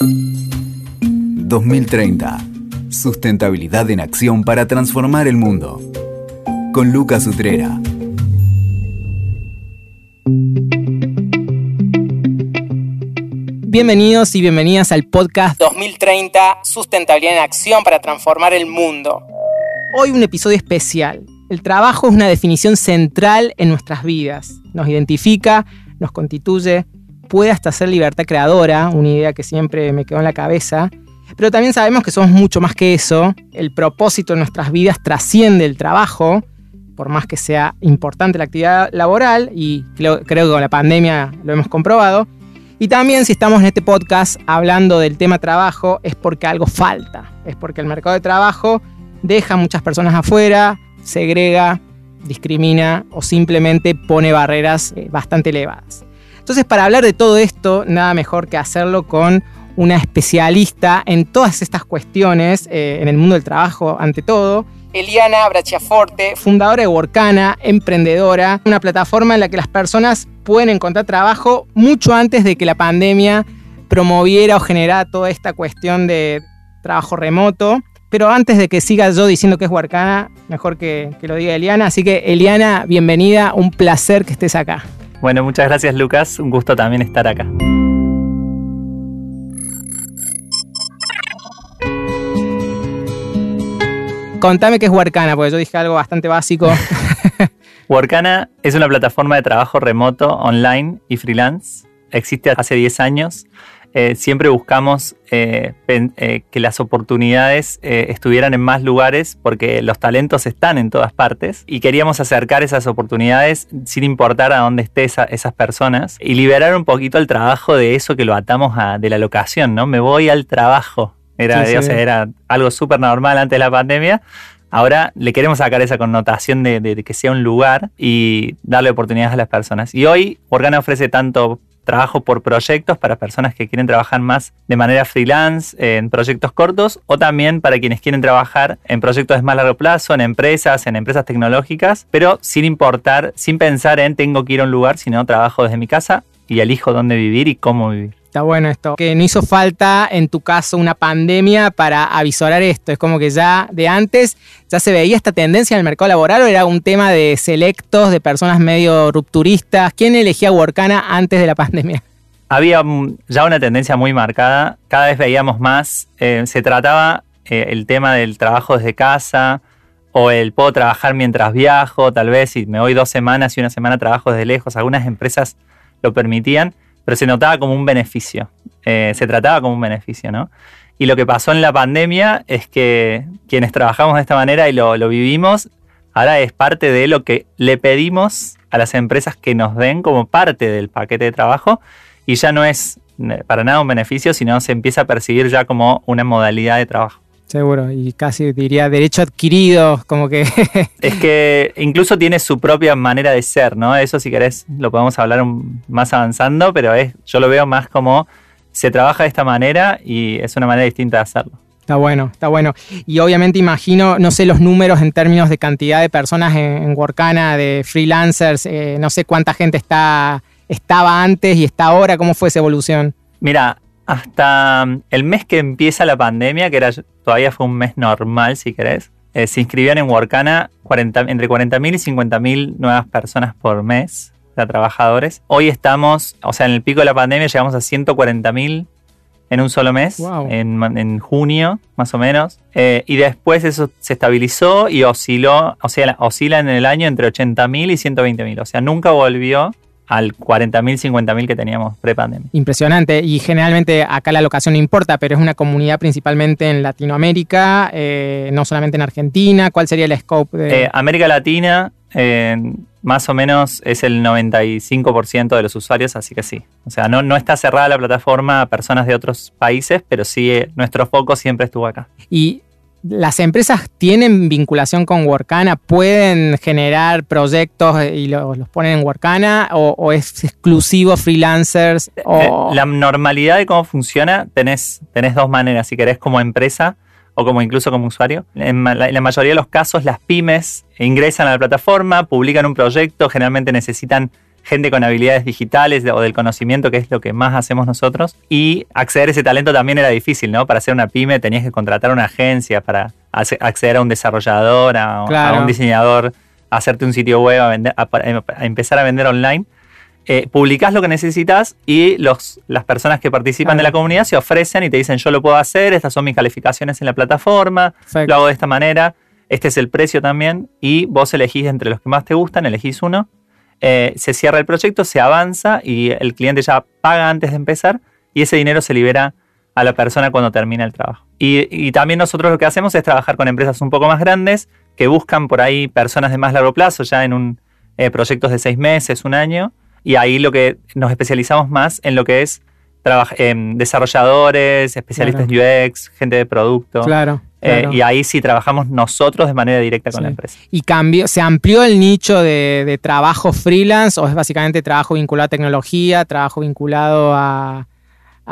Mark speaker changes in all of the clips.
Speaker 1: 2030. Sustentabilidad en acción para transformar el mundo. Con Lucas Utrera.
Speaker 2: Bienvenidos y bienvenidas al podcast 2030 Sustentabilidad en Acción para transformar el mundo. Hoy un episodio especial. El trabajo es una definición central en nuestras vidas. Nos identifica, nos constituye, puede hasta ser libertad creadora, una idea que siempre me quedó en la cabeza. Pero también sabemos que somos mucho más que eso. El propósito de nuestras vidas trasciende el trabajo, por más que sea importante la actividad laboral, y creo, que con la pandemia lo hemos comprobado. Y también si estamos en este podcast hablando del tema trabajo, es porque algo falta. Es porque el mercado de trabajo deja a muchas personas afuera, segrega, discrimina o simplemente pone barreras eh, bastante elevadas. Entonces, para hablar de todo esto, nada mejor que hacerlo con una especialista en todas estas cuestiones, eh, en el mundo del trabajo ante todo. Eliana Brachiaforte, fundadora de Workana, emprendedora, una plataforma en la que las personas pueden encontrar trabajo mucho antes de que la pandemia promoviera o generara toda esta cuestión de trabajo remoto. Pero antes de que siga yo diciendo que es Workana, mejor que, que lo diga Eliana. Así que Eliana, bienvenida, un placer que estés acá.
Speaker 3: Bueno, muchas gracias Lucas, un gusto también estar acá.
Speaker 2: Contame qué es Workana, porque yo dije algo bastante básico.
Speaker 3: Workana es una plataforma de trabajo remoto, online y freelance. Existe hace 10 años. Eh, siempre buscamos eh, eh, que las oportunidades estuvieran en más lugares porque los talentos están en todas partes y queríamos acercar esas oportunidades sin importar a dónde estén esas personas y liberar un poquito el trabajo de eso que lo atamos a, de la locación, ¿no? Me voy al trabajo. Era, era algo súper normal antes de la pandemia. Ahora le queremos sacar esa connotación de, de, que sea un lugar y darle oportunidades a las personas. Y hoy Organa ofrece tanto trabajo por proyectos para personas que quieren trabajar más de manera freelance en proyectos cortos o también para quienes quieren trabajar en proyectos de más largo plazo, en empresas, en empresas tecnológicas, pero sin importar, sin pensar en tengo que ir a un lugar, sino trabajo desde mi casa y elijo dónde vivir y cómo vivir.
Speaker 2: Bueno esto. Que no hizo falta, en tu caso, una pandemia para avisorar esto. Es como que ya de antes ya se veía esta tendencia en el mercado laboral o era un tema de selectos, de personas medio rupturistas. ¿Quién elegía Workana antes de la pandemia?
Speaker 3: Había ya una tendencia muy marcada. Cada vez veíamos más. Eh, se trataba eh, el tema del trabajo desde casa o el puedo trabajar mientras viajo, tal vez si me voy dos semanas y una semana trabajo desde lejos. Algunas empresas lo permitían pero se notaba como un beneficio, eh, se trataba como un beneficio, ¿no? Y lo que pasó en la pandemia es que quienes trabajamos de esta manera y lo, vivimos, ahora es parte de lo que le pedimos a las empresas que nos den como parte del paquete de trabajo y ya no es eh, para nada un beneficio, sino se empieza a percibir ya como una modalidad de trabajo.
Speaker 2: Seguro, y casi diría derecho adquirido, como que...
Speaker 3: es que incluso tiene su propia manera de ser, ¿no? Eso si querés lo podemos hablar más avanzando, pero es, yo lo veo más como se trabaja de esta manera y es una manera distinta de hacerlo.
Speaker 2: Está bueno, está bueno. Y obviamente imagino, no sé los números en términos de cantidad de personas en, Workana, de freelancers, eh, no sé cuánta gente está, estaba antes y está ahora, ¿cómo fue esa evolución?
Speaker 3: Mira, hasta el mes que empieza la pandemia, que era todavía fue un mes normal, si querés, eh, se inscribían en Workana entre 40.000 y 50.000 nuevas personas por mes, de trabajadores. Hoy estamos, o sea, en el pico de la pandemia llegamos a 140.000 en un solo mes, en, junio más o menos, eh, y después eso se estabilizó y osciló, o sea, oscila en el año entre 80.000 y 120.000, o sea, nunca volvió al 40.000, 50.000 que teníamos pre-pandemia.
Speaker 2: Impresionante. Y generalmente acá la locación no importa, pero es una comunidad principalmente en Latinoamérica, eh, no solamente en Argentina. ¿Cuál sería el scope? De...
Speaker 3: Eh, América Latina, más o menos es el 95% de los usuarios, así que sí. O sea, no, no está cerrada la plataforma a personas de otros países, pero sí eh, nuestro foco siempre estuvo acá.
Speaker 2: Y las empresas tienen vinculación con Workana, pueden generar proyectos y los, ponen en Workana o, es exclusivo freelancers.
Speaker 3: Eh, la normalidad de cómo funciona, tenés, tenés dos maneras, si querés como empresa o como incluso como usuario. En la, mayoría de los casos las pymes ingresan a la plataforma, publican un proyecto, generalmente necesitan gente con habilidades digitales o del conocimiento, que es lo que más hacemos nosotros. Y acceder a ese talento también era difícil, ¿no? Para hacer una pyme tenías que contratar una agencia para acceder a un desarrollador, a, un diseñador, a hacerte un sitio web, a, empezar a vender online. Eh, publicás lo que necesitas y los, las personas que participan de la comunidad se ofrecen y te dicen yo lo puedo hacer, estas son mis calificaciones en la plataforma, lo hago de esta manera, este es el precio también y vos elegís entre los que más te gustan, elegís uno eh, se cierra el proyecto, se avanza y el cliente ya paga antes de empezar y ese dinero se libera a la persona cuando termina el trabajo. Y, también nosotros lo que hacemos es trabajar con empresas un poco más grandes que buscan por ahí personas de más largo plazo, ya en un, eh, proyectos de seis meses, un año, y ahí lo que nos especializamos más en lo que es desarrolladores, especialistas en UX, gente de producto.
Speaker 2: Claro.
Speaker 3: Eh, y ahí sí trabajamos nosotros de manera directa con la empresa.
Speaker 2: ¿Y cambió, se amplió el nicho de, trabajo freelance o es básicamente trabajo vinculado a tecnología, trabajo vinculado a,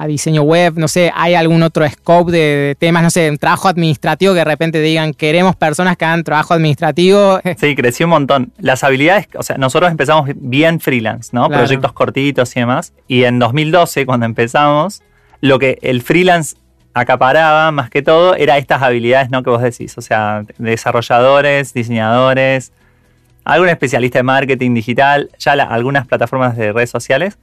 Speaker 2: diseño web? No sé, ¿hay algún otro scope de, temas? No sé, trabajo administrativo que de repente digan, queremos personas que hagan trabajo administrativo.
Speaker 3: Sí, creció un montón. Las habilidades, o sea, nosotros empezamos bien freelance, ¿no? Proyectos cortitos y demás. Y en 2012, cuando empezamos, lo que el freelance acaparaba más que todo era estas habilidades ¿no? que vos decís, o sea, desarrolladores, diseñadores, algún especialista de marketing digital, ya algunas plataformas de redes sociales,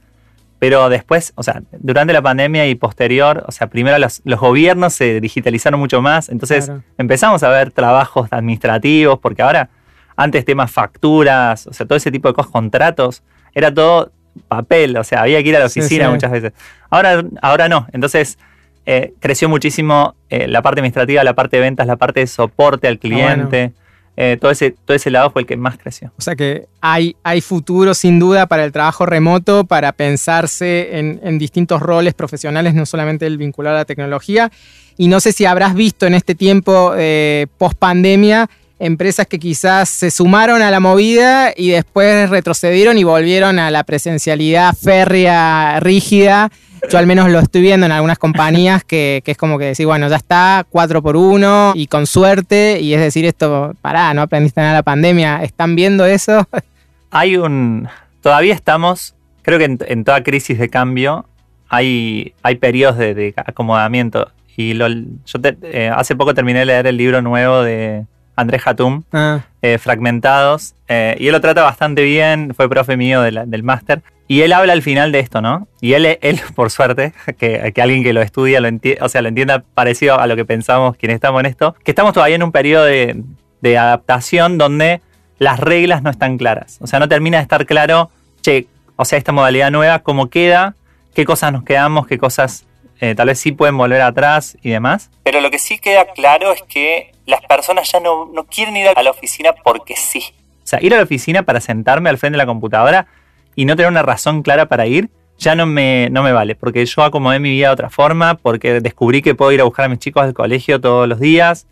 Speaker 3: pero después, o sea, durante la pandemia y posterior, o sea, primero los, gobiernos se digitalizaron mucho más, entonces empezamos a ver trabajos administrativos, porque ahora, antes temas facturas, o sea, todo ese tipo de cosas, contratos, era todo papel, o sea, había que ir a la oficina muchas veces. Ahora, ahora no, entonces eh, creció muchísimo eh, la parte administrativa, la parte de ventas, la parte de soporte al cliente. Eh, todo, ese, todo ese lado fue el que más creció.
Speaker 2: O sea que hay, hay futuro sin duda para el trabajo remoto, para pensarse en, distintos roles profesionales, no solamente el vinculado a la tecnología. Y no sé si habrás visto en este tiempo post pandemia empresas que quizás se sumaron a la movida y después retrocedieron y volvieron a la presencialidad férrea, rígida yo al menos lo estoy viendo en algunas compañías que, es como que decir, bueno, ya está, cuatro por uno y con suerte, y es decir, esto, pará, no aprendiste nada de la pandemia, ¿están viendo eso?
Speaker 3: Hay un. Todavía estamos, creo que en, toda crisis de cambio hay, hay periodos de, acomodamiento. Y yo eh, hace poco terminé de leer el libro nuevo de Andrés Hatum, ah. eh, Fragmentados, eh, y él lo trata bastante bien, fue profe mío del máster. Y él habla al final de esto, ¿no? Y él, él por suerte, que, alguien que lo estudia, lo o sea, lo entienda parecido a lo que pensamos quienes estamos en esto, que estamos todavía en un periodo de, adaptación donde las reglas no están claras. O sea, no termina de estar claro, che, o sea, esta modalidad nueva, cómo queda, qué cosas nos quedamos, qué cosas eh, tal vez sí pueden volver atrás y demás. Pero lo que sí queda claro es que las personas ya no, no quieren ir a la oficina porque sí. O sea, ir a la oficina para sentarme al frente de la computadora y no tener una razón clara para ir, ya no me, no me vale, porque yo acomodé mi vida de otra forma, porque descubrí que puedo ir a buscar a mis chicos al colegio todos los días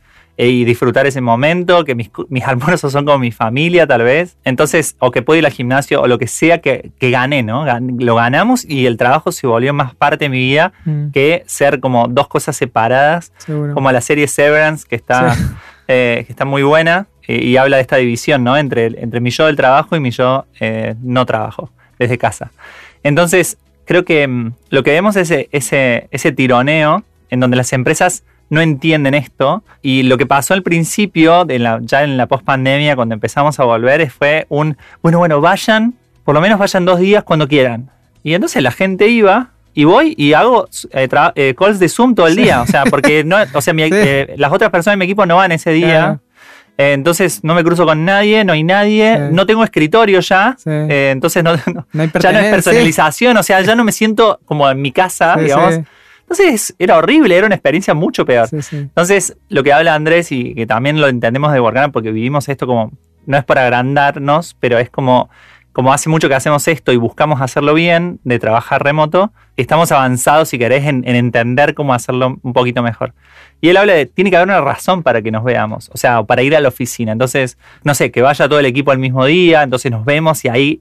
Speaker 3: y disfrutar ese momento, que mis, mis, almuerzos son como mi familia tal vez, entonces, o que puedo ir al gimnasio o lo que sea que, que gané, ¿no? lo ganamos y el trabajo se volvió más parte de mi vida mm. que ser como dos cosas separadas, como la serie Severance, que está, eh, que está muy buena, y habla de esta división, ¿no? Entre, entre mi yo del trabajo y mi yo eh, no trabajo, desde casa. Entonces, creo que mm, lo que vemos es ese, ese, tironeo en donde las empresas no entienden esto. Y lo que pasó al principio, de la, ya en la post-pandemia, cuando empezamos a volver, fue un, bueno, bueno, vayan, por lo menos vayan dos días cuando quieran. Y entonces la gente iba y voy y hago eh, eh, calls de Zoom todo el día, o sea, porque no, o sea, las otras personas de mi equipo no van ese día. Eh, entonces no me cruzo con nadie, no hay nadie, no tengo escritorio ya, eh, entonces no, ya no es personalización, o sea, ya no me siento como en mi casa, digamos. Entonces era horrible, era una experiencia mucho peor. Entonces, lo que habla Andrés y que también lo entendemos de Workana porque vivimos esto como, no es para agrandarnos, pero es como como hace mucho que hacemos esto y buscamos hacerlo bien, de trabajar remoto, estamos avanzados, si querés, en, entender cómo hacerlo un poquito mejor. Y él habla de, tiene que haber una razón para que nos veamos, o sea, para ir a la oficina. Entonces, no sé, que vaya todo el equipo al mismo día, entonces nos vemos y ahí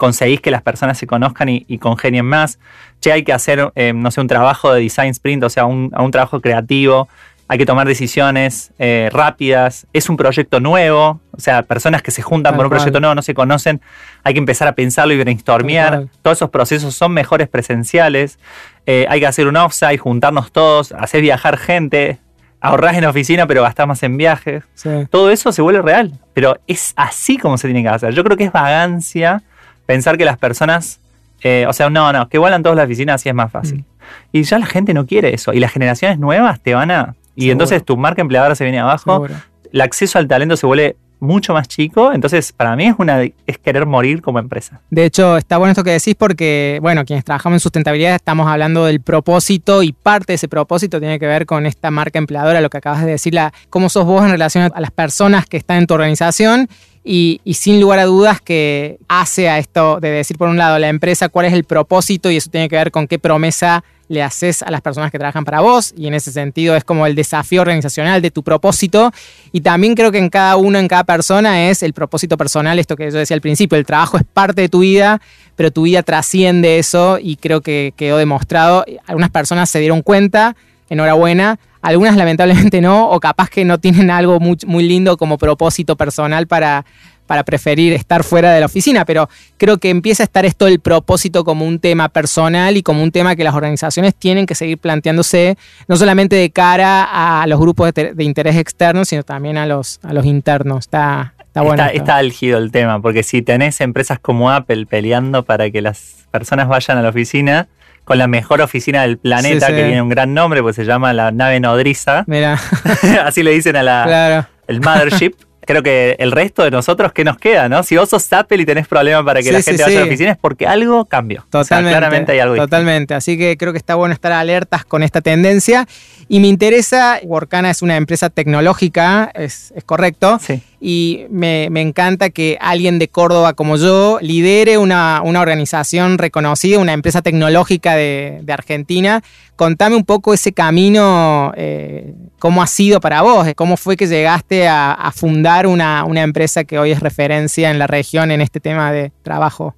Speaker 3: conseguís que las personas se conozcan y, congenien más. Che, hay que hacer, eh, no sé, un trabajo de design sprint, o sea, un, un trabajo creativo hay que tomar decisiones eh, rápidas, es un proyecto nuevo, o sea, personas que se juntan
Speaker 2: Tal
Speaker 3: por un
Speaker 2: cual.
Speaker 3: proyecto nuevo no se conocen, hay que empezar a pensarlo y brainstormear. Todos esos procesos son mejores presenciales, eh, hay que hacer un offsite, juntarnos todos, hacer viajar gente, ahorrás en oficina pero gastás más en viajes.
Speaker 2: Sí.
Speaker 3: Todo eso se vuelve real, pero es así como se tiene que hacer. Yo creo que es vagancia pensar que las personas, eh, o sea, no, no, que vuelan todos la oficina así es más fácil.
Speaker 2: Mm.
Speaker 3: Y ya la gente no quiere eso. Y las generaciones nuevas te van a... Y
Speaker 2: Seguro.
Speaker 3: entonces tu marca empleadora se viene abajo,
Speaker 2: Seguro.
Speaker 3: el acceso al talento se vuelve mucho más chico, entonces para mí es, una, es querer morir como empresa.
Speaker 2: De hecho, está bueno esto que decís porque, bueno, quienes trabajamos en sustentabilidad estamos hablando del propósito y parte de ese propósito tiene que ver con esta marca empleadora, lo que acabas de decir, la, cómo sos vos en relación a las personas que están en tu organización y, sin lugar a dudas que hace a esto de decir, por un lado, la empresa cuál es el propósito y eso tiene que ver con qué promesa le haces a las personas que trabajan para vos y en ese sentido es como el desafío organizacional de tu propósito y también creo que en cada uno, en cada persona es el propósito personal, esto que yo decía al principio, el trabajo es parte de tu vida, pero tu vida trasciende eso y creo que quedó demostrado. Algunas personas se dieron cuenta, enhorabuena, algunas lamentablemente no, o capaz que no tienen algo muy, muy lindo como propósito personal para, para preferir estar fuera de la oficina, pero creo que empieza a estar esto del propósito como un tema personal y como un tema que las organizaciones tienen que seguir planteándose, no solamente de cara a los grupos de, de interés externos, sino también a los, a los internos. Está, está bueno.
Speaker 3: está, está álgido el tema, porque si tenés empresas como Apple peleando para que las personas vayan a la oficina, con la mejor oficina del planeta,
Speaker 2: Sí, sí.
Speaker 3: que tiene un gran nombre, pues se llama la nave nodriza,
Speaker 2: Mira,
Speaker 3: así le dicen a la,
Speaker 2: claro.
Speaker 3: el mothership. Creo que el resto de nosotros, ¿qué nos queda? ¿no? Si vos sos Apple y tenés problemas para que
Speaker 2: Sí,
Speaker 3: la gente vaya a la oficina, es porque algo cambió. O sea,
Speaker 2: Totalmente.
Speaker 3: claramente hay algo distinto.
Speaker 2: Totalmente. Así que creo que está bueno estar alertas con esta tendencia. Y me interesa, Workana es una empresa tecnológica, es, es correcto.
Speaker 3: Sí.
Speaker 2: Y me, me encanta que alguien de Córdoba como yo lidere una, una organización reconocida, una empresa tecnológica de, de Argentina. Contame un poco ese camino, eh, cómo ha sido para vos, cómo fue que llegaste a, a fundar una, una empresa que hoy es referencia en la región en este tema de trabajo.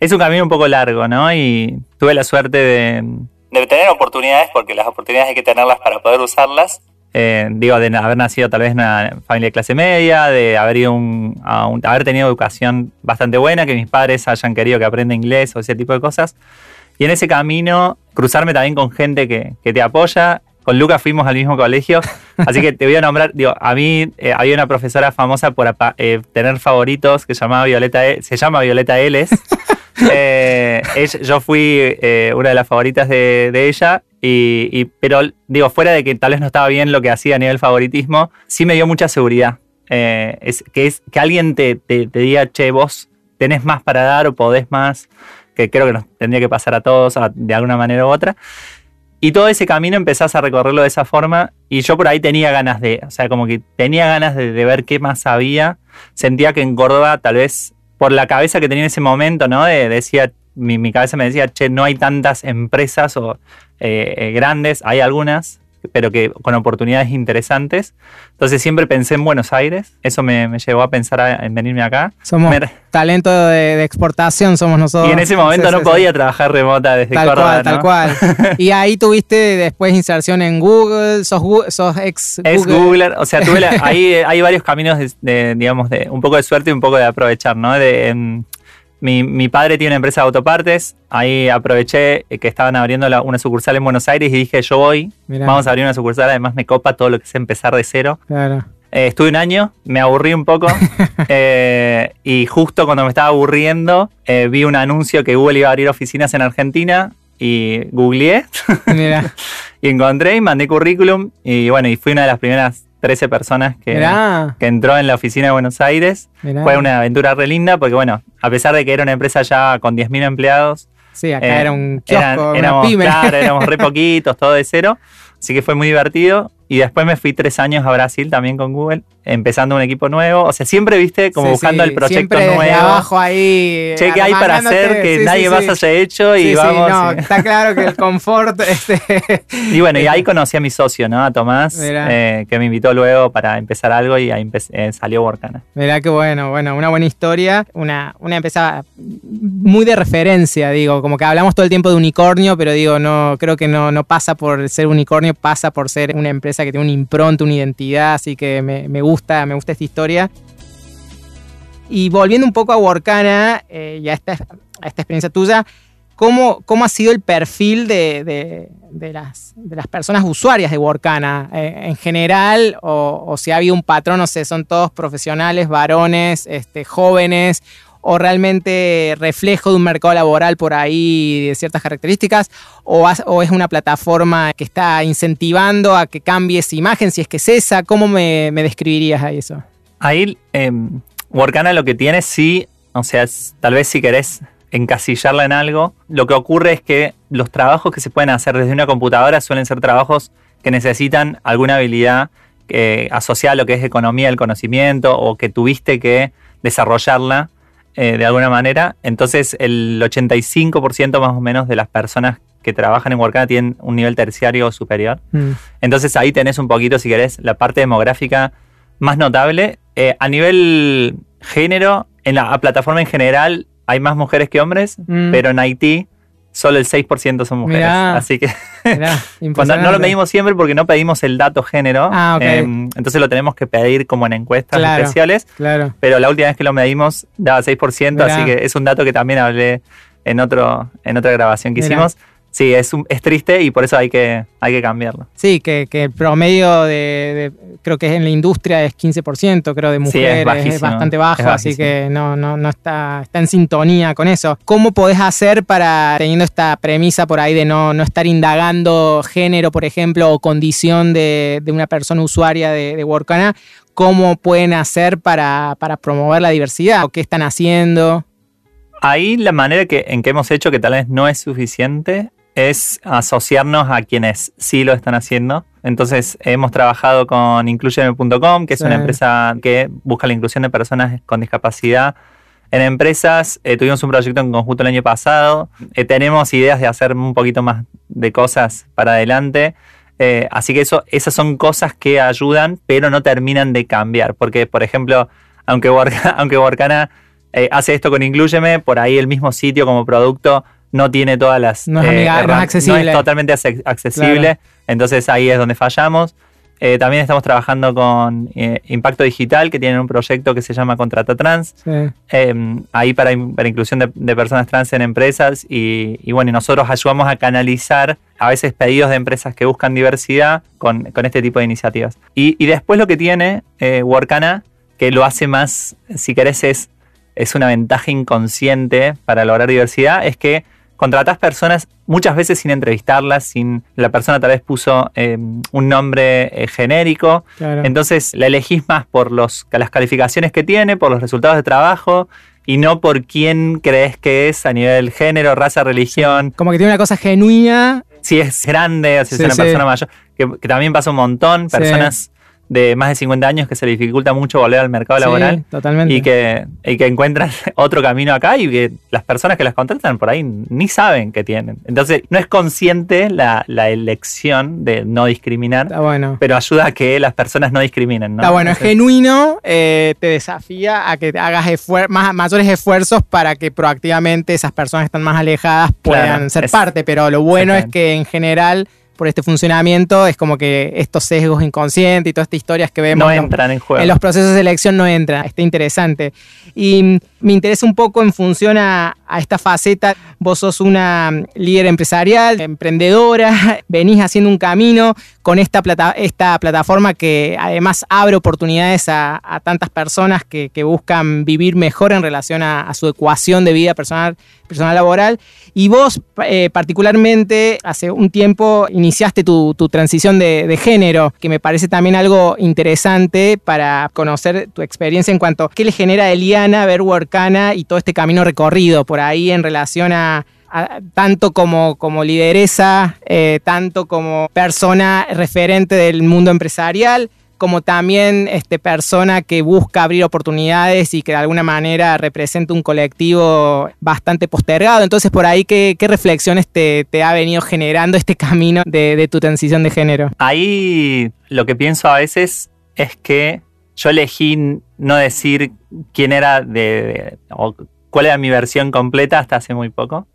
Speaker 3: Es un camino un poco largo, ¿no? Y tuve la suerte de, de tener oportunidades, porque las oportunidades hay que tenerlas para poder usarlas. Eh, digo, de haber nacido tal vez en una familia de clase media, de haber ido un- a un- haber tenido educación bastante buena, que mis padres hayan querido que aprenda inglés o ese tipo de cosas. Y en ese camino, cruzarme también con gente que, que te apoya. Con Lucas fuimos al mismo colegio, así que te voy a nombrar, digo, a mí eh, había una profesora famosa por eh, tener favoritos que se llamaba Violeta, E- se llama Violeta Eles. Eh, yo fui eh, una de las favoritas de, ella, y, y- pero digo, fuera de que tal vez no estaba bien lo que hacía a nivel favoritismo, sí me dio mucha seguridad. Eh, es, que, es, que alguien te, te- te diga, che, vos tenés más para dar o podés más, que creo que nos tendría que pasar a todos a- de alguna manera u otra. Y todo ese camino empezás a recorrerlo de esa forma y yo por ahí tenía ganas de, o sea, como que tenía ganas de, de ver qué más había. Sentía que en Córdoba tal vez por la cabeza que tenía en ese momento, ¿no? De- decía, mi, mi cabeza me decía, che, no hay tantas empresas o eh, eh, grandes, hay algunas, pero que con oportunidades interesantes. Entonces siempre pensé en Buenos Aires, eso me, me llevó a pensar a- en venirme acá.
Speaker 2: Somos
Speaker 3: Me-
Speaker 2: talento de, de exportación, somos nosotros.
Speaker 3: y en ese momento
Speaker 2: Sí,
Speaker 3: no
Speaker 2: sí, sí.
Speaker 3: podía trabajar remota desde
Speaker 2: Tal
Speaker 3: Córdoba,
Speaker 2: cual, tal
Speaker 3: ¿no?
Speaker 2: cual. Y ahí tuviste después inserción en Google, sos, sos ex Google.
Speaker 3: Es Google, o sea, tuve la- ahí hay varios caminos de, de, digamos, de un poco de suerte y un poco de aprovechar, ¿no? De, em, mi, mi padre tiene una empresa de autopartes, ahí aproveché que estaban abriendo la- una sucursal en Buenos Aires y dije, yo voy,
Speaker 2: Mirá.
Speaker 3: vamos a abrir una sucursal, además me copa todo lo que es empezar de cero.
Speaker 2: Claro.
Speaker 3: Eh, estuve un año, me aburrí un poco eh, y justo cuando me estaba aburriendo eh, vi un anuncio que Google iba a abrir oficinas en Argentina y googleé y encontré y mandé currículum y bueno, y fui una de las primeras 13 personas que,
Speaker 2: mirá,
Speaker 3: que entró en la oficina de Buenos Aires.
Speaker 2: mirá.
Speaker 3: Fue una aventura re linda porque bueno, a pesar de que era una empresa ya con 10.000 empleados,
Speaker 2: Sí, acá
Speaker 3: eh,
Speaker 2: era un kiosco,
Speaker 3: eran-
Speaker 2: una
Speaker 3: éramos,
Speaker 2: pyme.
Speaker 3: claro, éramos re poquitos, todo de cero. Así que fue muy divertido. Y después me fui tres años a Brasil también con Google, empezando un equipo nuevo. O sea, siempre viste como
Speaker 2: Sí,
Speaker 3: buscando
Speaker 2: sí,
Speaker 3: el proyecto nuevo.
Speaker 2: abajo ahí.
Speaker 3: Che, ¿qué hay para hacer que
Speaker 2: Sí,
Speaker 3: nadie más haya hecho? Y vamos.
Speaker 2: no, está claro que el confort. Este,
Speaker 3: Y bueno, y ahí conocí a mi socio, ¿no? A Tomás, eh, que me invitó luego para empezar algo y ahí eh, salió Workana.
Speaker 2: Mirá qué bueno, bueno, una buena historia, una, una empresa muy de referencia, digo, como que hablamos todo el tiempo de unicornio, pero digo, no, creo que no, no pasa por ser unicornio pasa por ser una empresa que tiene una impronta, una identidad, así que me, gusta, me gusta esta historia. Y volviendo un poco a Workana eh, y a esta, experiencia tuya, ¿cómo, ¿cómo, ha sido el perfil de, las, de las, personas usuarias de Workana eh, en general? O, si ha habido un patrón, no sé, son todos profesionales, varones, este, jóvenes, o realmente reflejo de un mercado laboral por ahí de ciertas características, o, es una plataforma que está incentivando a que cambie esa imagen, si es que es esa, ¿cómo me, describirías a eso?
Speaker 3: Ahí, eh, Workana lo que tiene sí, o sea, tal vez si querés encasillarla en algo, lo que ocurre es que los trabajos que se pueden hacer desde una computadora suelen ser trabajos que necesitan alguna habilidad eh, asociada a lo que es economía del conocimiento o que tuviste que desarrollarla eh, de alguna manera. Entonces el 85% más o menos de las personas que trabajan en Workana tienen un nivel terciario superior. Mm. Entonces ahí tenés un poquito, si querés, la parte demográfica más notable. Eh, a nivel género, en la plataforma en general hay más mujeres que hombres, mm. pero en Haití solo el 6% son mujeres. Así que no lo medimos siempre porque no pedimos el dato género. Ah, em, entonces lo tenemos que pedir como en encuestas especiales. Claro. Pero la última vez que lo medimos daba 6%, así que es un dato que también hablé en, otro, en otra grabación que hicimos sí, es, es triste y por eso hay que, hay que cambiarlo.
Speaker 2: Sí, que, el promedio de, creo que en la industria es 15%, creo, de mujeres, es, bastante bajo, así que no, no, no está, está en sintonía con eso. ¿Cómo podés hacer para, teniendo esta premisa por ahí de no, no estar indagando género, por ejemplo, o condición de, una persona usuaria de, de Workana, cómo pueden hacer para, para promover la diversidad o qué están haciendo?
Speaker 3: Ahí la manera que, en que hemos hecho, que tal vez no es suficiente, es asociarnos a quienes sí lo están haciendo. Entonces hemos trabajado con incluyeme.com, que es una empresa que busca la inclusión de personas con discapacidad en empresas. Eh, tuvimos un proyecto en conjunto el año pasado. Eh, tenemos ideas de hacer un poquito más de cosas para adelante. Eh, así que eso, esas son cosas que ayudan, pero no terminan de cambiar. Porque, por ejemplo, aunque, aunque Workana hace esto con Incluyeme, por ahí el mismo sitio como producto no tiene todas las...
Speaker 2: No es, eh, accesible.
Speaker 3: totalmente accesible, entonces ahí es donde fallamos. Eh, también estamos trabajando con eh, Impacto Digital, que tienen un proyecto que se llama Contrata Trans, em, ahí para, inclusión de, personas trans en empresas. Y, bueno, nosotros ayudamos a canalizar a veces pedidos de empresas que buscan diversidad con, este tipo de iniciativas. Y, y después lo que tiene Workana, que lo hace más, si querés, es, es una ventaja inconsciente para lograr diversidad, es que contratás personas muchas veces sin entrevistarlas, sin la persona tal vez puso eh, un nombre eh, genérico. Entonces la elegís más por los, las calificaciones que tiene, por los resultados de trabajo y no por quién crees que es a nivel género, raza, religión.
Speaker 2: Como que tiene una cosa genuina.
Speaker 3: Si es grande, si es una persona mayor, que, que, también pasa un montón, personas de más de 50 años que se le dificulta mucho volver al mercado laboral.
Speaker 2: Totalmente.
Speaker 3: Y que, y que encuentran otro camino acá y que las personas que las contratan por ahí ni saben que tienen. Entonces, no es consciente la, elección de no discriminar, bueno. pero ayuda a que las personas no discriminen. ¿no?
Speaker 2: Está bueno, es genuino, eh, te desafía a que hagas más, mayores esfuerzos para que proactivamente esas personas que están más alejadas puedan ser parte, pero lo bueno es que en general por este funcionamiento, es como que estos sesgos inconscientes y todas estas historias que vemos
Speaker 3: no entran en juego.
Speaker 2: En los procesos de elección no entran, está interesante. Y me interesa un poco en función a, esta faceta. Vos sos una líder empresarial, emprendedora, venís haciendo un camino con esta, plata, esta plataforma que además abre oportunidades a, tantas personas que, buscan vivir mejor en relación a, su ecuación de vida personal, personal laboral. Y vos eh, particularmente hace un tiempo iniciaste tu, transición de, género, que me parece también algo interesante para conocer tu experiencia en cuanto a qué le genera a Eliana ver Y todo este camino recorrido por ahí en relación a, tanto como, como lideresa, eh, tanto como persona referente del mundo empresarial, como también este, persona que busca abrir oportunidades y que de alguna manera representa un colectivo bastante postergado. Entonces, por ahí, ¿qué, reflexiones te, ha venido generando este camino de, tu transición de género?
Speaker 3: Ahí lo que pienso a veces es que yo elegí no decir quién era de, o cuál era mi versión completa hasta hace muy poco.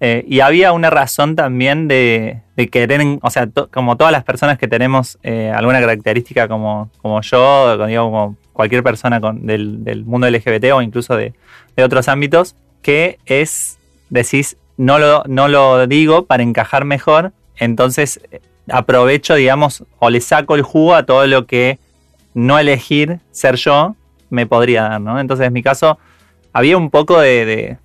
Speaker 3: Eh, y había una razón también de, querer, o sea, como todas las personas que tenemos eh, alguna característica como, como yo, digo, como cualquier persona con, del, mundo LGBT o incluso de, otros ámbitos, que es, decís, no lo, no lo digo para encajar mejor, entonces eh, aprovecho, digamos, o le saco el jugo a todo lo que no elegir ser yo me podría dar, ¿no? Entonces, en mi caso, había un poco de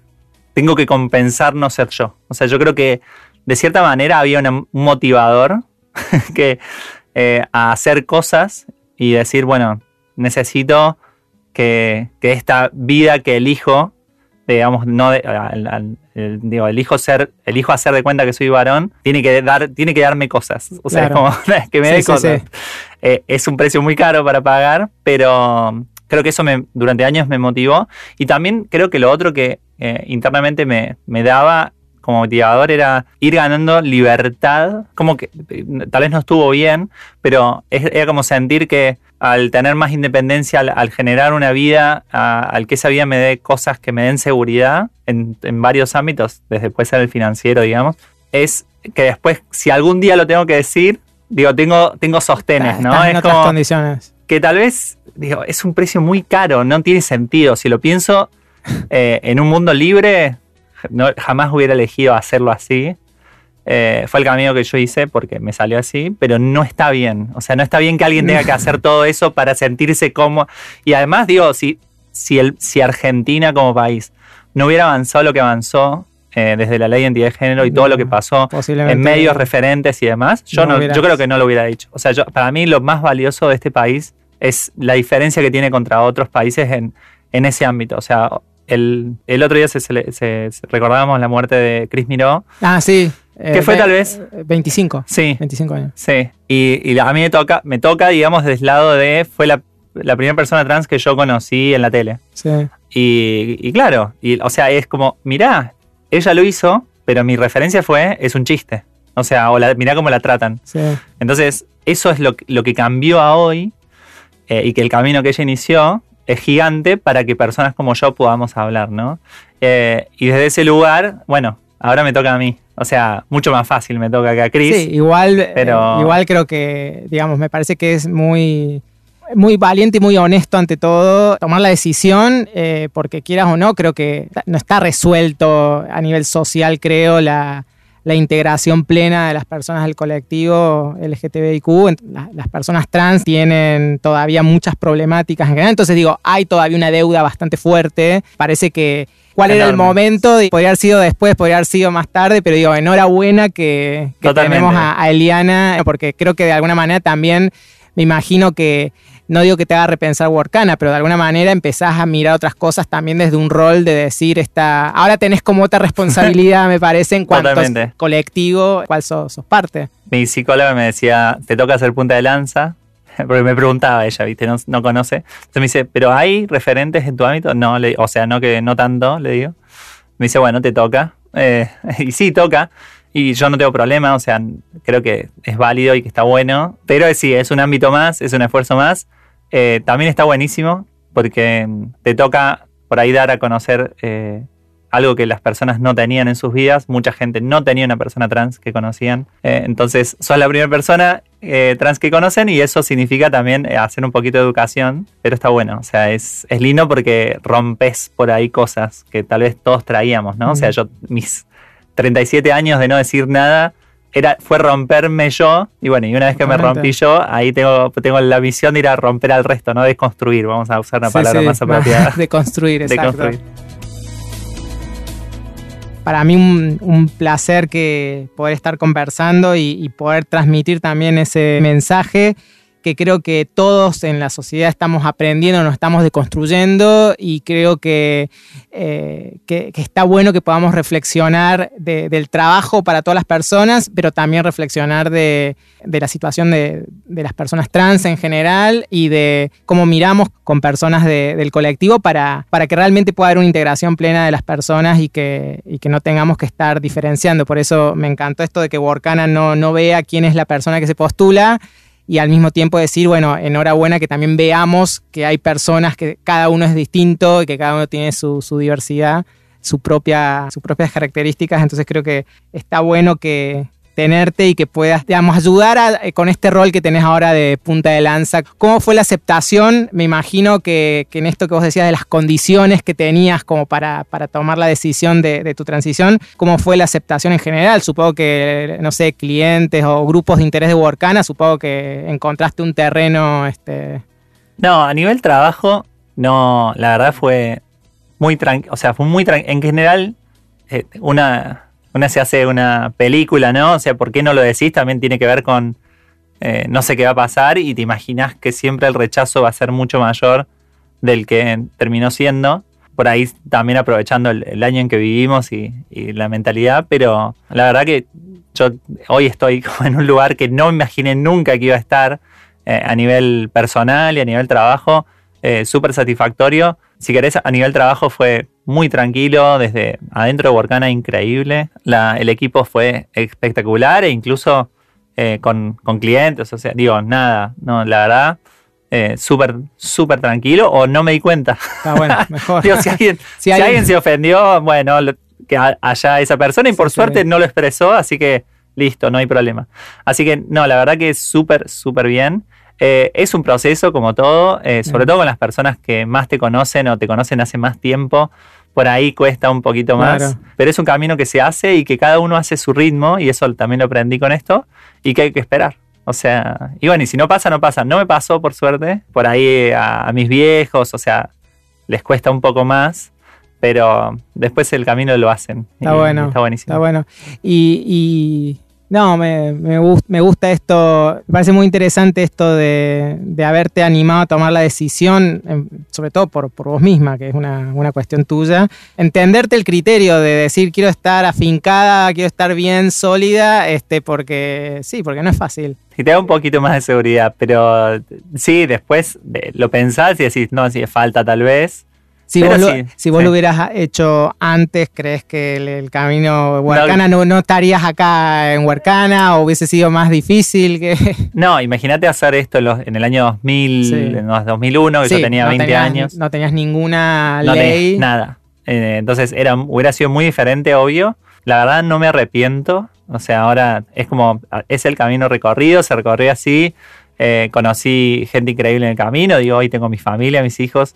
Speaker 3: tengo que compensar no ser yo. O sea, yo creo que de cierta manera había un motivador que eh, a hacer cosas y decir, bueno, necesito que, esta vida que elijo, digamos, no digo, elijo ser, elijo hacer de cuenta que soy varón, tiene que dar, tiene que darme cosas. O sea, es como que me dé cosas. Eh, es un precio muy caro para pagar, pero creo que eso me, durante años me motivó. Y también creo que lo otro que eh, internamente me, daba como motivador era ir ganando libertad, como que tal vez no estuvo bien, pero era como sentir que al tener más independencia, al, generar una vida, al que esa vida me dé cosas que me den seguridad en, varios ámbitos, desde puede ser el financiero, digamos, es que después, si algún día lo tengo que decir, digo, tengo, tengo sostenes, ¿no?
Speaker 2: en otras condiciones.
Speaker 3: Que tal vez, digo, es un precio muy caro, no tiene sentido. Si lo pienso, eh, en un mundo libre, no, jamás hubiera elegido hacerlo así. Eh, fue el camino que yo hice porque me salió así, pero no está bien. O sea, no está bien que alguien tenga que hacer todo eso para sentirse como. Y además, digo, si, si, el, si Argentina como país no hubiera avanzado lo que avanzó eh, desde la ley de identidad de género y todo lo que pasó en medios referentes y demás, yo, no, yo creo que no lo hubiera dicho. O sea, yo, para mí lo más valioso de este país es la diferencia que tiene contra otros países en, en ese ámbito. O sea, el, otro día se, recordábamos la muerte de Chris Miró.
Speaker 2: Ah, sí.
Speaker 3: Que fue tal vez.
Speaker 2: 25.
Speaker 3: Sí.
Speaker 2: 25 años.
Speaker 3: Sí. Y, a mí me toca, me toca, digamos, desde el lado de. Fue la, primera persona trans que yo conocí en la tele.
Speaker 2: Sí.
Speaker 3: Y, claro, y, o sea, es como, mirá, ella lo hizo, pero mi referencia fue, es un chiste. O sea, o la, mirá cómo la tratan.
Speaker 2: Sí.
Speaker 3: Entonces, eso es lo, lo que cambió a hoy eh, y que el camino que ella inició es gigante para que personas como yo podamos hablar, ¿no? Eh, y desde ese lugar, bueno, ahora me toca a mí. O sea, mucho más fácil me toca que a Chris.
Speaker 2: Sí, igual, eh, pero... igual creo que, digamos, me parece que es muy, muy valiente y muy honesto ante todo tomar la decisión, eh, porque quieras o no, creo que no está resuelto a nivel social, creo, la, la integración plena de las personas del colectivo LGTBIQ. Las personas trans tienen todavía muchas problemáticas en general, entonces digo, hay todavía una deuda bastante fuerte. Parece que cuál era el momento, podría haber sido después, podría haber sido más tarde, pero digo, enhorabuena que, que tenemos a Eliana, porque creo que de alguna manera también me imagino que no digo que te haga repensar Workana, pero de alguna manera empezás a mirar otras cosas también desde un rol de decir, esta, ahora tenés como otra responsabilidad, me parece, en cuanto a colectivo, cuál sos, parte.
Speaker 3: Mi psicóloga me decía, te toca hacer punta de lanza, porque me preguntaba ella, ¿viste? No, conoce. Entonces me dice, ¿pero hay referentes en tu ámbito? No, le, o sea, no que no tanto, le digo. Me dice, bueno, te toca. Eh, y sí, toca. Y yo no tengo problema, o sea, creo que es válido y que está bueno. Pero sí, es un ámbito más, es un esfuerzo más. Eh, también está buenísimo porque te toca por ahí dar a conocer eh, algo que las personas no tenían en sus vidas. Mucha gente no tenía una persona trans que conocían. Eh, entonces, sos la primera persona trans que conocen y eso significa también hacer un poquito de educación. Pero está bueno, o sea, es, es lindo porque rompes por ahí cosas que tal vez todos traíamos, ¿no? O sea, yo mis 37 años de no decir nada, era, fue romperme yo, y bueno, y una vez que me rompí yo, ahí tengo, tengo la misión de ir a romper al resto, no desconstruir, vamos a usar una palabra más apropiada.
Speaker 2: de construir, exacto. Para mí un, un, placer que poder estar conversando y, y poder transmitir también ese mensaje que creo que todos en la sociedad estamos aprendiendo, nos estamos deconstruyendo y creo que, eh, que, está bueno que podamos reflexionar del trabajo para todas las personas, pero también reflexionar de, la situación de, las personas trans en general y de cómo miramos con personas del colectivo para, para que realmente pueda haber una integración plena de las personas y que, y que no tengamos que estar diferenciando. Por eso me encantó esto de que Workana no, no vea quién es la persona que se postula, y al mismo tiempo decir, bueno, enhorabuena que también veamos que hay personas que cada uno es distinto y que cada uno tiene su, diversidad. su propia, sus propias características, entonces creo que está bueno que, tenerte y que puedas, digamos, ayudar eh, con este rol que tenés ahora de punta de lanza. ¿Cómo fue la aceptación? Me imagino que, en esto que vos decías de las condiciones que tenías como para, para tomar la decisión de, tu transición, ¿cómo fue la aceptación en general? Supongo que, no sé, clientes o grupos de interés de Workana, supongo que encontraste un terreno... Este...
Speaker 3: No, a nivel trabajo, no, la verdad fue muy tranquilo, o sea, fue muy tranquilo. En general, eh, una una se hace una película, ¿no? O sea, ¿por qué no lo decís? También tiene que ver con eh, no sé qué va a pasar y te imaginas que siempre el rechazo va a ser mucho mayor del que terminó siendo. Por ahí también aprovechando el, año en que vivimos y, la mentalidad, pero la verdad que yo hoy estoy como en un lugar que no imaginé nunca que iba a estar eh, a nivel personal y a nivel trabajo, eh, súper satisfactorio. Si querés, a nivel trabajo fue muy tranquilo, desde adentro de Workana increíble. el equipo fue espectacular e incluso eh, con, clientes, o sea, digo, nada, no, la verdad, eh, súper, súper tranquilo o no me di cuenta.
Speaker 2: Está bueno, mejor.
Speaker 3: si alguien, si, alguien, se ofendió, bueno, que haya esa persona y por suerte no lo expresó, así que listo, no hay problema. Así que no, la verdad que es súper, súper bien. Eh, es un proceso como todo, eh, sobre todo con las personas que más te conocen o te conocen hace más tiempo. Por ahí cuesta un poquito más, pero es un camino que se hace y que cada uno hace su ritmo, y eso también lo aprendí con esto, y que hay que esperar. O sea, y bueno, y si no pasa, no pasa. No me pasó, por suerte, por ahí a, mis viejos, o sea, les cuesta un poco más, pero después el camino lo hacen.
Speaker 2: Está bueno. Está buenísimo. Está bueno. y no, me, me, me, gusta esto, me parece muy interesante esto de, haberte animado a tomar la decisión, em, sobre todo por, vos misma, que es una, cuestión tuya. Entenderte el criterio de decir quiero estar afincada, quiero estar bien sólida, este, porque sí, porque no es fácil.
Speaker 3: Y te da un poquito más de seguridad, pero sí, después lo pensás y decís, no, si es falta tal vez.
Speaker 2: Si, vos, lo, si vos lo hubieras hecho antes, ¿crees que el, camino Huarcana no, no, estarías acá en Huarcana o hubiese sido más difícil? Que...
Speaker 3: No, imagínate hacer esto en, el año 2000, en 2001, que yo tenía 20 años.
Speaker 2: No tenías ninguna ley.
Speaker 3: nada. Eh, entonces era, hubiera sido muy diferente, obvio. La verdad no me arrepiento. O sea, ahora es como, es el camino recorrido, se recorrió así. Eh, conocí gente increíble en el camino. Digo, hoy tengo mi familia, mis hijos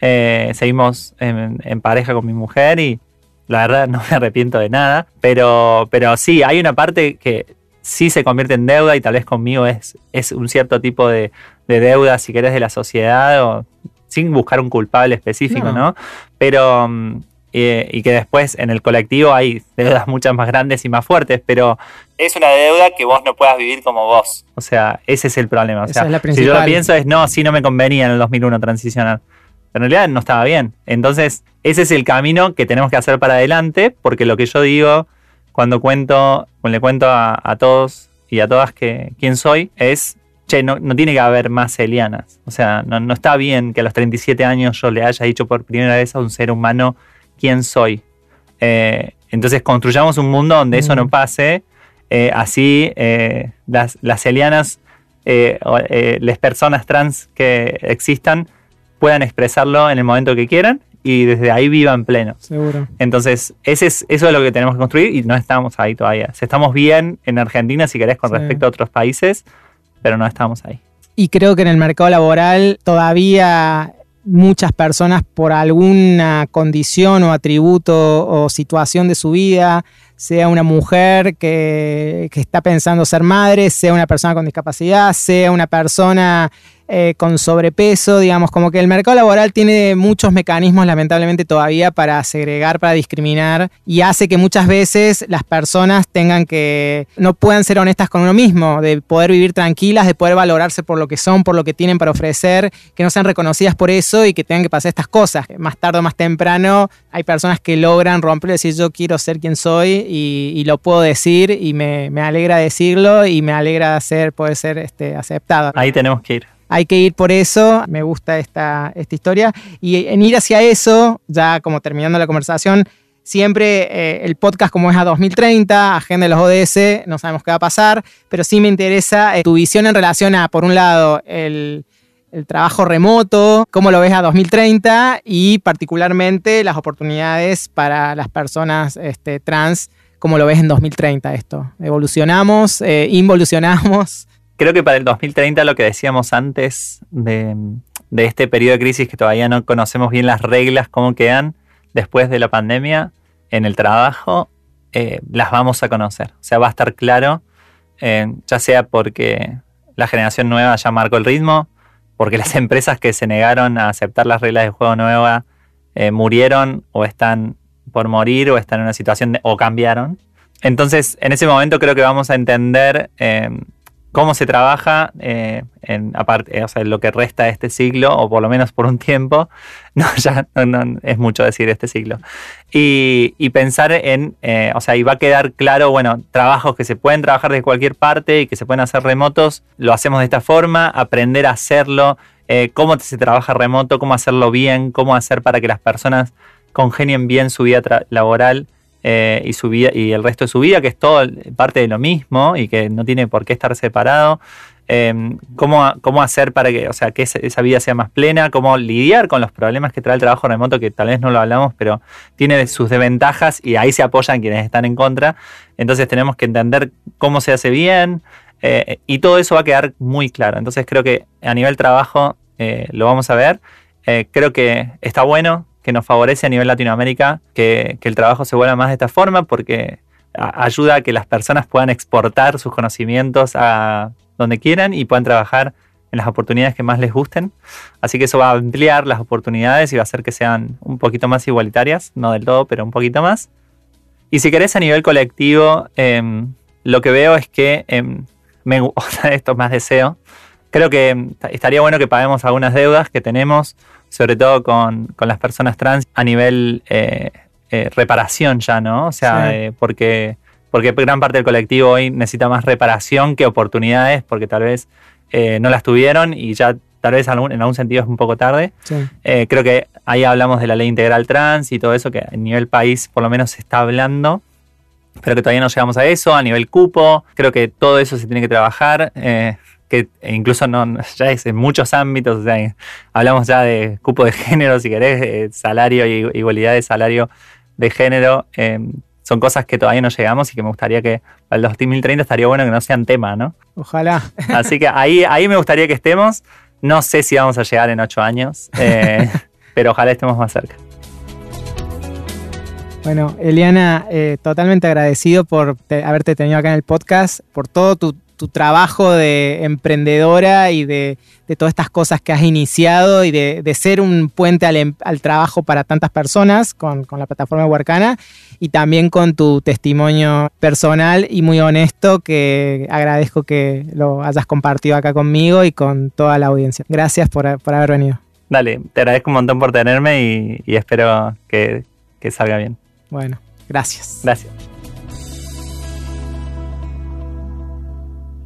Speaker 3: eh, seguimos en, pareja con mi mujer y la verdad no me arrepiento de nada. Pero, pero sí, hay una parte que sí se convierte en deuda y tal vez conmigo es, es un cierto tipo de, deuda, si querés, de la sociedad o sin buscar un culpable específico, ¿no? Pero... Mm, eh, y que después en el colectivo hay deudas muchas más grandes y más fuertes, pero es una deuda que vos no puedas vivir como vos. O sea, ese es el problema. O sea, si yo lo pienso es, no, sí no me convenía en el 2001 transicionar en realidad no estaba bien. Entonces, ese es el camino que tenemos que hacer para adelante, porque lo que yo digo cuando cuento, cuando le cuento a, todos y a todas que quién soy, es, che, no, tiene que haber más Elianas. O sea, no, está bien que a los 37 años yo le haya dicho por primera vez a un ser humano quién soy. Eh, entonces construyamos un mundo donde eso no pase. Eh, así eh, las, las Elianas, las personas trans que existan, puedan expresarlo en el momento que quieran y desde ahí vivan pleno.
Speaker 2: Seguro.
Speaker 3: Entonces, ese es, eso es lo que tenemos que construir y no estamos ahí todavía. Estamos bien en Argentina, si querés, con respecto a otros países, pero no estamos ahí.
Speaker 2: Y creo que en el mercado laboral todavía muchas personas por alguna condición o atributo o situación de su vida, sea una mujer que, que está pensando ser madre, sea una persona con discapacidad, sea una persona eh, con sobrepeso, digamos, como que el mercado laboral tiene muchos mecanismos lamentablemente todavía para segregar, para discriminar y hace que muchas veces las personas tengan que, no puedan ser honestas con uno mismo, de poder vivir tranquilas, de poder valorarse por lo que son, por lo que tienen para ofrecer, que no sean reconocidas por eso y que tengan que pasar estas cosas. Más tarde o más temprano hay personas que logran romper y decir yo quiero ser quien soy y, lo puedo decir y me, alegra decirlo y me alegra ser, poder ser este, aceptado.
Speaker 3: Ahí tenemos que ir
Speaker 2: hay que ir por eso, me gusta esta, esta historia. Y en ir hacia eso, ya como terminando la conversación, siempre eh, el podcast como es a 2030, agenda de los ODS, no sabemos qué va a pasar, pero sí me interesa eh, tu visión en relación a, por un lado, el, trabajo remoto, cómo lo ves a 2030 y particularmente las oportunidades para las personas este, trans, cómo lo ves en 2030 esto. ¿Evolucionamos? Eh, ¿Involucionamos?
Speaker 3: Creo que para el 2030 lo que decíamos antes de, de este periodo de crisis que todavía no conocemos bien las reglas, cómo quedan después de la pandemia en el trabajo, eh, las vamos a conocer. O sea, va a estar claro, eh, ya sea porque la generación nueva ya marcó el ritmo, porque las empresas que se negaron a aceptar las reglas de juego nueva eh, murieron o están por morir o están en una situación o cambiaron. Entonces, en ese momento creo que vamos a entender cómo se trabaja eh, en aparte, o sea, lo que resta de este siglo, o por lo menos por un tiempo, no, ya no, es mucho decir este siglo. Y, pensar en, eh, o sea, y va a quedar claro, bueno, trabajos que se pueden trabajar de cualquier parte y que se pueden hacer remotos, lo hacemos de esta forma, aprender a hacerlo, eh, cómo se trabaja remoto, cómo hacerlo bien, cómo hacer para que las personas congenien bien su vida laboral eh, y, su vida, y el resto de su vida, que es todo parte de lo mismo y que no tiene por qué estar separado. Em, cómo, cómo, hacer para que, o sea, que esa vida sea más plena, cómo lidiar con los problemas que trae el trabajo remoto, que tal vez no lo hablamos, pero tiene sus desventajas y ahí se apoyan quienes están en contra. Entonces tenemos que entender cómo se hace bien eh, y todo eso va a quedar muy claro. Entonces creo que a nivel trabajo eh, lo vamos a ver. creo que está bueno que nos favorece a nivel Latinoamérica que, el trabajo se vuelva más de esta forma porque ayuda a que las personas puedan exportar sus conocimientos a donde quieran y puedan trabajar en las oportunidades que más les gusten. Así que eso va a ampliar las oportunidades y va a hacer que sean un poquito más igualitarias, no del todo, pero un poquito más. Y si querés a nivel colectivo, em, lo que veo es que em, me gusta esto más deseo. Creo que estaría bueno que paguemos algunas deudas que tenemos sobre todo con, las personas trans a nivel eh, eh, reparación ya, ¿no? O sea, eh, porque, porque gran parte del colectivo hoy necesita más reparación que oportunidades, porque tal vez no las tuvieron y ya tal vez en algún sentido es un poco tarde. creo que ahí hablamos de la ley integral trans y todo eso que a nivel país por lo menos se está hablando pero que todavía no llegamos a eso, a nivel cupo, creo que todo eso se tiene que trabajar que incluso no, ya es en muchos ámbitos, o sea, hablamos ya de cupo de género, si querés, eh, salario y igualdad de salario de género, em, son cosas que todavía no llegamos y que me gustaría que para el 2030 estaría bueno que no sean tema, ¿no?
Speaker 2: Ojalá.
Speaker 3: Así que ahí, ahí me gustaría que estemos. No sé si vamos a llegar en ocho años, eh, pero ojalá estemos más cerca.
Speaker 2: Bueno, Eliana, eh, totalmente agradecido por haberte tenido acá en el podcast, por todo tu tu trabajo de emprendedora y de, todas estas cosas que has iniciado y de, ser un puente al, em, trabajo para tantas personas con, la plataforma Huarcana y también con tu testimonio personal y muy honesto que agradezco que lo hayas compartido acá conmigo y con toda la audiencia. Gracias por, haber venido.
Speaker 3: Dale, te agradezco un montón por tenerme y, espero que, que salga bien.
Speaker 2: Bueno, gracias.
Speaker 3: Gracias.